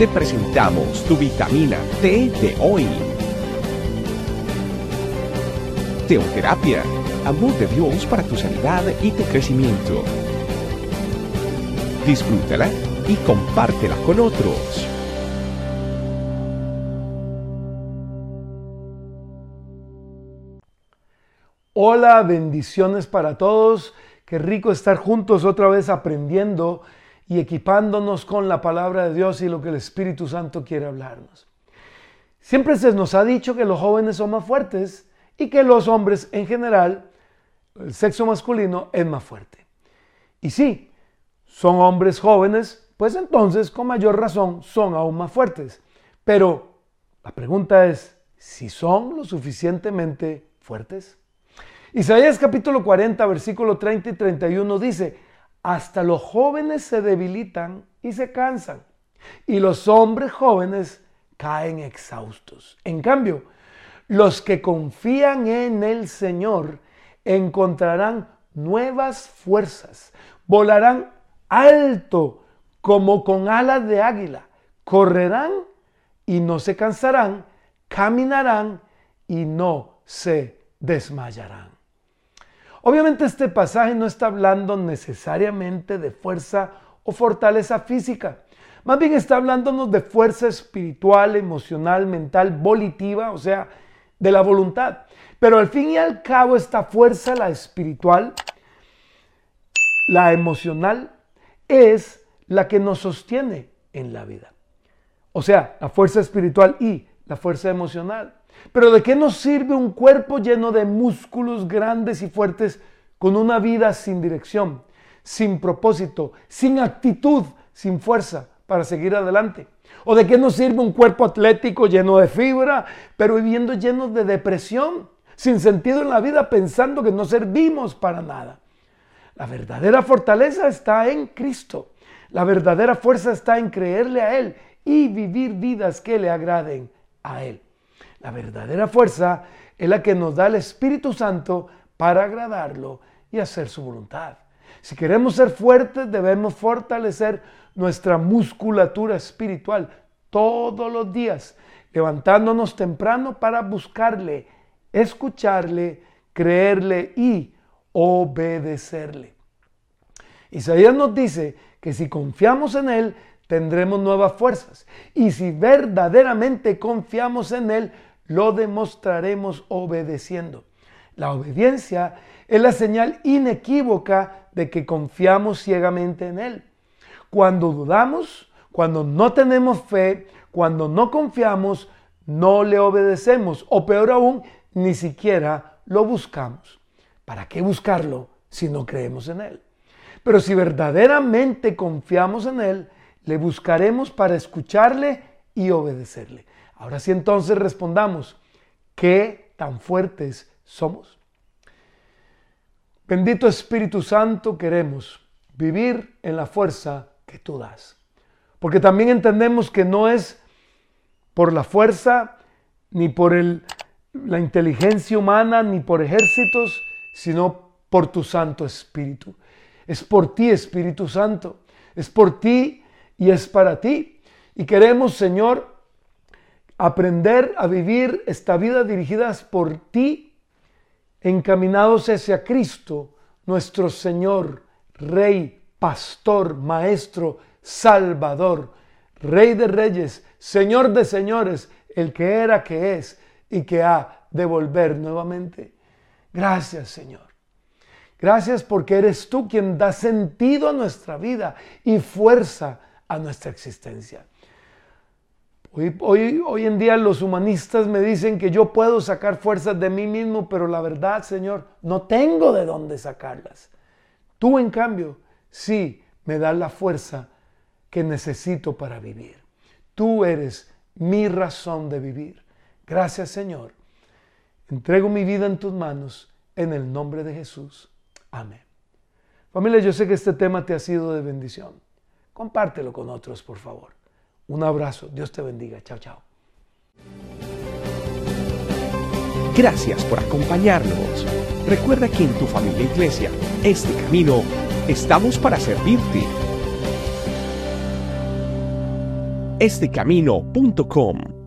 te presentamos tu vitamina T de hoy. Teoterapia, amor de Dios para tu sanidad y tu crecimiento. Disfrútala y compártela con otros. Hola, bendiciones para todos. Qué rico estar juntos otra vez aprendiendo y equipándonos con la palabra de Dios y lo que el Espíritu Santo quiere hablarnos. Siempre se nos ha dicho que los jóvenes son más fuertes y que los hombres en general, el sexo masculino, es más fuerte. Y sí, son hombres jóvenes, pues entonces con mayor razón son aún más fuertes. Pero la pregunta es, si son lo suficientemente fuertes. Isaías capítulo 40, versículo 30 y 31 dice, hasta los jóvenes se debilitan y se cansan, y los hombres jóvenes caen exhaustos. En cambio, los que confían en el Señor encontrarán nuevas fuerzas, volarán alto como con alas de águila, correrán y no se cansarán, caminarán y no se desmayarán. Obviamente este pasaje no está hablando necesariamente de fuerza o fortaleza física. Más bien está hablándonos de fuerza espiritual, emocional, mental, volitiva, o sea, de la voluntad. Pero al fin y al cabo esta fuerza, la espiritual, la emocional, es la que nos sostiene en la vida. O sea, la fuerza espiritual y la fuerza emocional. Pero ¿de qué nos sirve un cuerpo lleno de músculos grandes y fuertes con una vida sin dirección, sin propósito, sin actitud, sin fuerza para seguir adelante? ¿O de qué nos sirve un cuerpo atlético lleno de fibra, pero viviendo lleno de depresión, sin sentido en la vida, pensando que no servimos para nada? La verdadera fortaleza está en Cristo. La verdadera fuerza está en creerle a Él y vivir vidas que le agraden a Él. La verdadera fuerza es la que nos da el Espíritu Santo para agradarlo y hacer su voluntad. Si queremos ser fuertes, debemos fortalecer nuestra musculatura espiritual todos los días, levantándonos temprano para buscarle, escucharle, creerle y obedecerle. Isaías nos dice que si confiamos en Él, tendremos nuevas fuerzas. Y si verdaderamente confiamos en Él, lo demostraremos obedeciendo. La obediencia es la señal inequívoca de que confiamos ciegamente en Él. Cuando dudamos, cuando no tenemos fe, cuando no confiamos, no le obedecemos o peor aún, ni siquiera lo buscamos. ¿Para qué buscarlo si no creemos en Él? Pero si verdaderamente confiamos en Él, le buscaremos para escucharle y obedecerle. Ahora sí entonces respondamos, ¿qué tan fuertes somos? Bendito Espíritu Santo, queremos vivir en la fuerza que tú das. Porque también entendemos que no es por la fuerza, ni por la inteligencia humana, ni por ejércitos, sino por tu Santo Espíritu. Es por ti, Espíritu Santo. Es por ti y es para ti. Y queremos, Señor, aprender a vivir esta vida dirigidas por ti, encaminados hacia Cristo, nuestro Señor, Rey, Pastor, Maestro, Salvador, Rey de Reyes, Señor de Señores, el que era, que es y que ha de volver nuevamente. Gracias, Señor. Gracias porque eres tú quien da sentido a nuestra vida y fuerza a nuestra existencia. Hoy, hoy, en día los humanistas me dicen que yo puedo sacar fuerzas de mí mismo, pero la verdad, Señor, no tengo de dónde sacarlas. Tú, en cambio, sí me das la fuerza que necesito para vivir. Tú eres mi razón de vivir. Gracias, Señor. Entrego mi vida en tus manos en el nombre de Jesús. Amén. Familia, yo sé que este tema te ha sido de bendición. Compártelo con otros, por favor. Un abrazo. Dios te bendiga. Chao, chao. Gracias por acompañarnos. Recuerda que en tu familia iglesia, este camino, estamos para servirte estecamino.com.